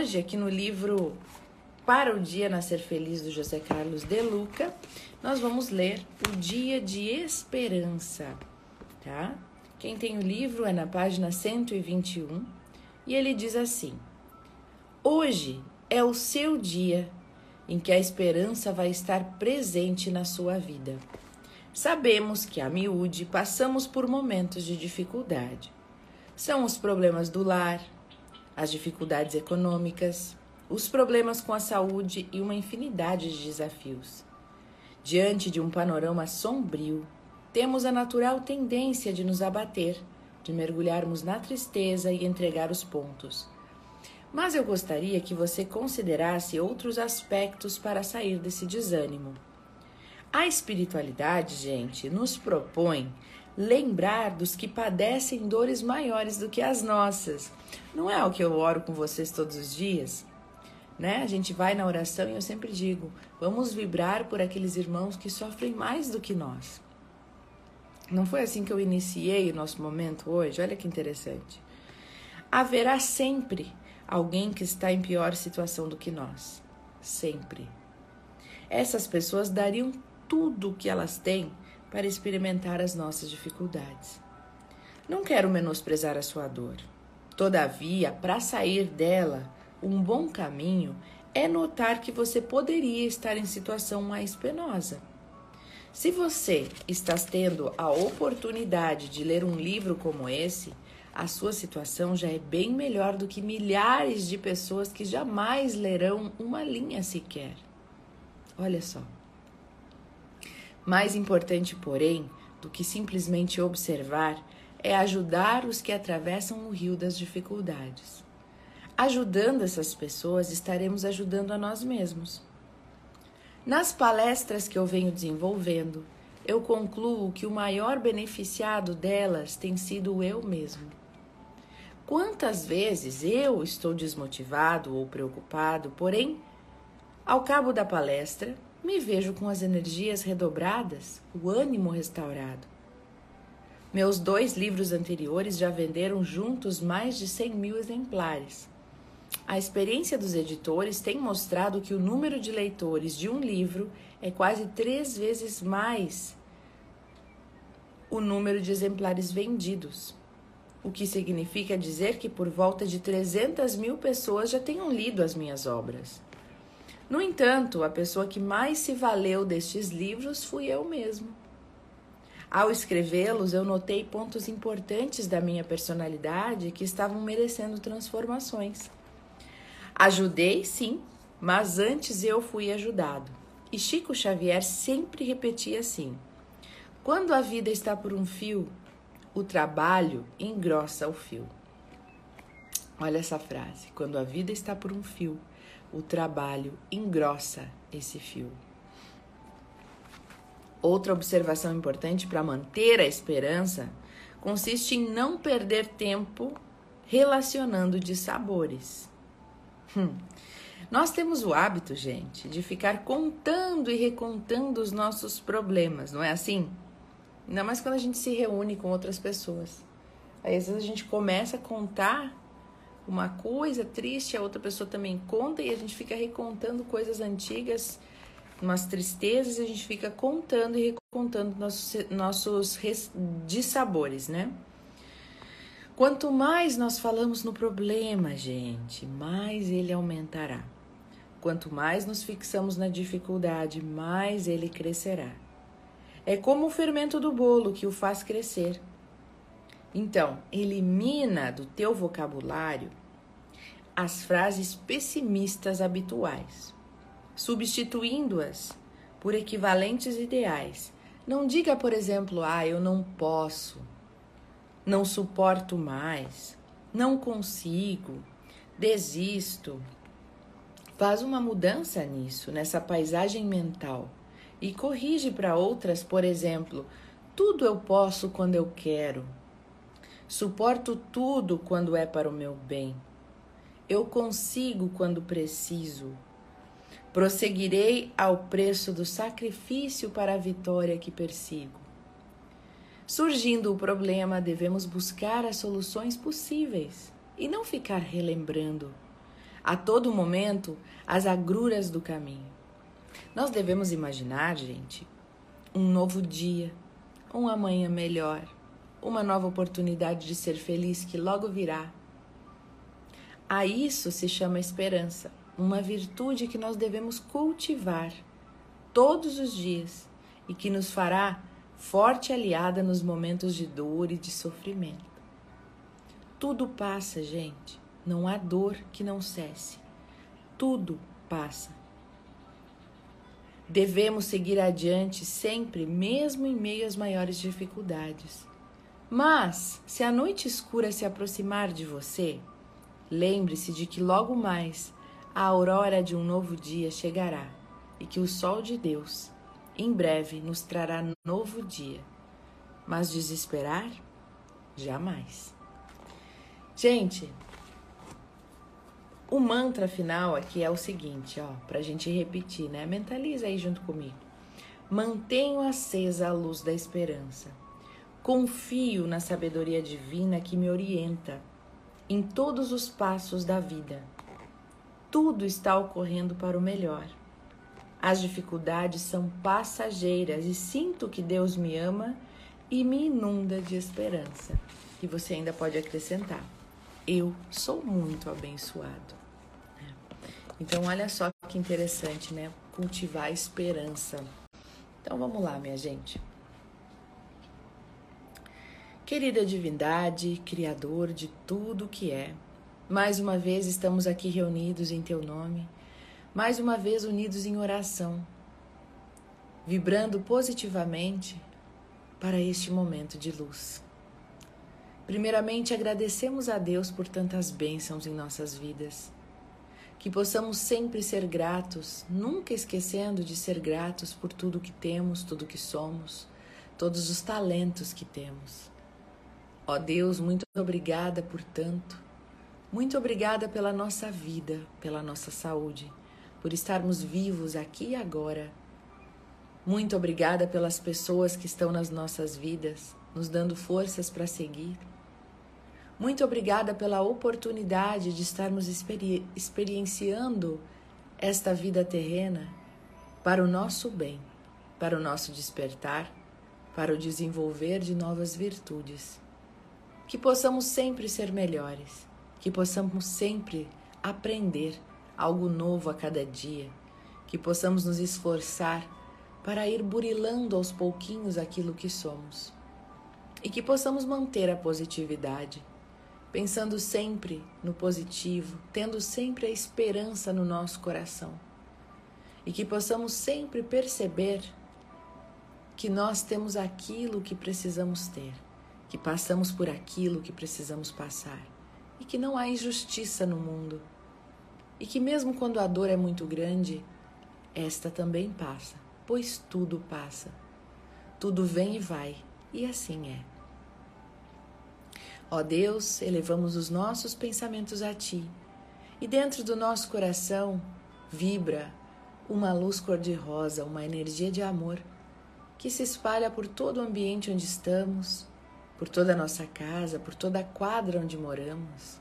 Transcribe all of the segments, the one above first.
hoje, aqui no livro Para o Dia Nascer Feliz, do José Carlos De Luca, nós vamos ler o Dia de Esperança, tá? Quem tem o livro é na página 121 e ele diz assim: Hoje é o seu dia em que a esperança vai estar presente na sua vida. Sabemos que a miúde passamos por momentos de dificuldade. São os problemas do lar, as dificuldades econômicas, os problemas com a saúde e uma infinidade de desafios. Diante de um panorama sombrio, temos a natural tendência de nos abater, de mergulharmos na tristeza e entregar os pontos. Mas eu gostaria que você considerasse outros aspectos para sair desse desânimo. A espiritualidade, gente, nos propõe lembrar dos que padecem dores maiores do que as nossas. Não é o que eu oro com vocês todos os dias? Né? A gente vai na oração e eu sempre digo: vamos vibrar por aqueles irmãos que sofrem mais do que nós. Não foi assim que eu iniciei o nosso momento hoje? Olha que interessante. Haverá sempre alguém que está em pior situação do que nós. Sempre. Essas pessoas dariam tudo o que elas têm para experimentar as nossas dificuldades. Não quero menosprezar a sua dor. Todavia, para sair dela, um bom caminho é notar que você poderia estar em situação mais penosa se você está tendo a oportunidade de ler um livro como esse, a sua situação já é bem melhor do que milhares de pessoas que jamais lerão uma linha sequer. Olha só. Mais importante, porém, do que simplesmente observar é ajudar os que atravessam o rio das dificuldades. Ajudando essas pessoas, estaremos ajudando a nós mesmos. Nas palestras que eu venho desenvolvendo, eu concluo que o maior beneficiado delas tem sido eu mesmo. Quantas vezes eu estou desmotivado ou preocupado, porém, ao cabo da palestra, me vejo com as energias redobradas, o ânimo restaurado. Meus dois livros anteriores já venderam juntos mais de 100 mil exemplares. A experiência dos editores tem mostrado que o número de leitores de um livro é quase três vezes mais o número de exemplares vendidos, o que significa dizer que por volta de 300 mil pessoas já tenham lido as minhas obras. No entanto, a pessoa que mais se valeu destes livros fui eu mesmo. Ao escrevê-los, eu notei pontos importantes da minha personalidade que estavam merecendo transformações. Ajudei, sim, mas antes eu fui ajudado. E Chico Xavier sempre repetia assim: quando a vida está por um fio, o trabalho engrossa o fio. Olha essa frase: quando a vida está por um fio, o trabalho engrossa esse fio. Outra observação importante para manter a esperança consiste em não perder tempo relacionando de sabores. Hum. Nós temos o hábito, gente, de ficar contando e recontando os nossos problemas, não é assim? Ainda mais quando a gente se reúne com outras pessoas. Aí às vezes a gente começa a contar uma coisa triste, a outra pessoa também conta e a gente fica recontando coisas antigas, umas tristezas, e a gente fica contando e recontando nossos, nossos dissabores, né? Quanto mais nós falamos no problema, gente, mais ele aumentará. Quanto mais nos fixamos na dificuldade, mais ele crescerá. É como o fermento do bolo que o faz crescer. Então, elimina do teu vocabulário as frases pessimistas habituais, substituindo-as por equivalentes ideais. Não diga, por exemplo, ah, eu não posso não suporto mais, não consigo, desisto. Faz uma mudança nisso, nessa paisagem mental e corrige para outras, por exemplo, tudo eu posso quando eu quero. Suporto tudo quando é para o meu bem. Eu consigo quando preciso. Prosseguirei ao preço do sacrifício para a vitória que persigo. Surgindo o problema, devemos buscar as soluções possíveis e não ficar relembrando. a todo momento as agruras do caminho. Nós devemos imaginar, gente, um novo dia, um amanhã melhor, uma nova oportunidade de ser feliz que logo virá. A isso se chama esperança, uma virtude que nós devemos cultivar todos os dias e que nos fará forte aliada nos momentos de dor e de sofrimento. Tudo passa, gente. Não há dor que não cesse. Tudo passa. Devemos seguir adiante sempre, mesmo em meio às maiores dificuldades. Mas, se a noite escura se aproximar de você, lembre-se de que logo mais a aurora de um novo dia chegará e que o sol de Deus, em breve, nos trará novo dia. Mas desesperar? Jamais. Gente, o mantra final aqui é o seguinte, ó, pra gente repetir, né? Mentaliza aí junto comigo. Mantenho acesa a luz da esperança. Confio na sabedoria divina que me orienta em todos os passos da vida. Tudo está ocorrendo para o melhor. As dificuldades são passageiras e sinto que Deus me ama e me inunda de esperança. E você ainda pode acrescentar: Eu sou muito abençoado. Então, olha só que interessante, né? Cultivar a esperança. Então, vamos lá, minha gente. Querida divindade, Criador de tudo que é, mais uma vez estamos aqui reunidos em Teu nome, mais uma vez unidos em oração, vibrando positivamente para este momento de luz. Primeiramente, agradecemos a Deus por tantas bênçãos em nossas vidas que possamos sempre ser gratos, nunca esquecendo de ser gratos por tudo que temos, tudo que somos, todos os talentos que temos. Ó Deus, muito obrigada por tanto. Muito obrigada pela nossa vida, pela nossa saúde, por estarmos vivos aqui e agora. Muito obrigada pelas pessoas que estão nas nossas vidas, nos dando forças para seguir. Muito obrigada pela oportunidade de estarmos experi experienciando esta vida terrena para o nosso bem, para o nosso despertar, para o desenvolver de novas virtudes. Que possamos sempre ser melhores, que possamos sempre aprender algo novo a cada dia, que possamos nos esforçar para ir burilando aos pouquinhos aquilo que somos. E que possamos manter a positividade pensando sempre no positivo, tendo sempre a esperança no nosso coração. E que possamos sempre perceber que nós temos aquilo que precisamos ter, que passamos por aquilo que precisamos passar e que não há injustiça no mundo. E que mesmo quando a dor é muito grande, esta também passa, pois tudo passa. Tudo vem e vai, e assim é. Ó Deus, elevamos os nossos pensamentos a Ti, e dentro do nosso coração vibra uma luz cor-de-rosa, uma energia de amor que se espalha por todo o ambiente onde estamos, por toda a nossa casa, por toda a quadra onde moramos,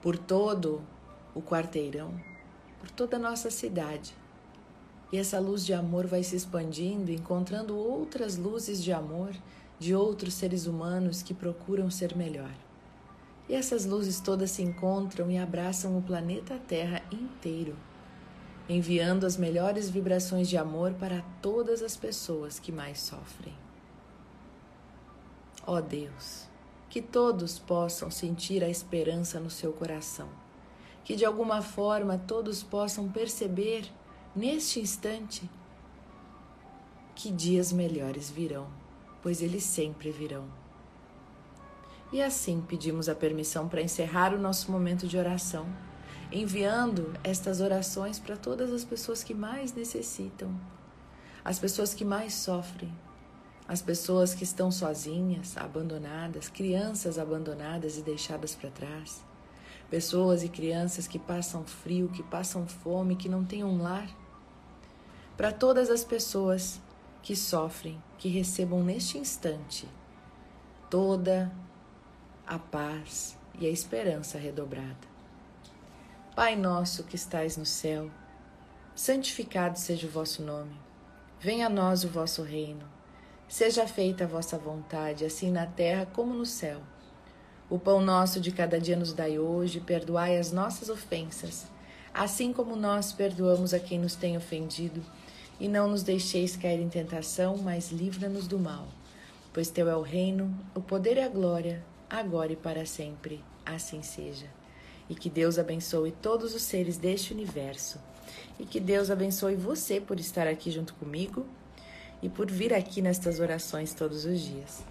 por todo o quarteirão, por toda a nossa cidade. E essa luz de amor vai se expandindo, encontrando outras luzes de amor de outros seres humanos que procuram ser melhor. E essas luzes todas se encontram e abraçam o planeta Terra inteiro, enviando as melhores vibrações de amor para todas as pessoas que mais sofrem. Ó oh Deus, que todos possam sentir a esperança no seu coração, que de alguma forma todos possam perceber neste instante que dias melhores virão pois eles sempre virão. E assim pedimos a permissão para encerrar o nosso momento de oração, enviando estas orações para todas as pessoas que mais necessitam, as pessoas que mais sofrem, as pessoas que estão sozinhas, abandonadas, crianças abandonadas e deixadas para trás, pessoas e crianças que passam frio, que passam fome, que não têm um lar. Para todas as pessoas que sofrem, que recebam neste instante toda a paz e a esperança redobrada. Pai nosso que estais no céu, santificado seja o vosso nome. Venha a nós o vosso reino. Seja feita a vossa vontade, assim na terra como no céu. O pão nosso de cada dia nos dai hoje, perdoai as nossas ofensas, assim como nós perdoamos a quem nos tem ofendido, e não nos deixeis cair em tentação, mas livra-nos do mal. Pois teu é o reino, o poder e a glória, agora e para sempre. Assim seja. E que Deus abençoe todos os seres deste universo. E que Deus abençoe você por estar aqui junto comigo e por vir aqui nestas orações todos os dias.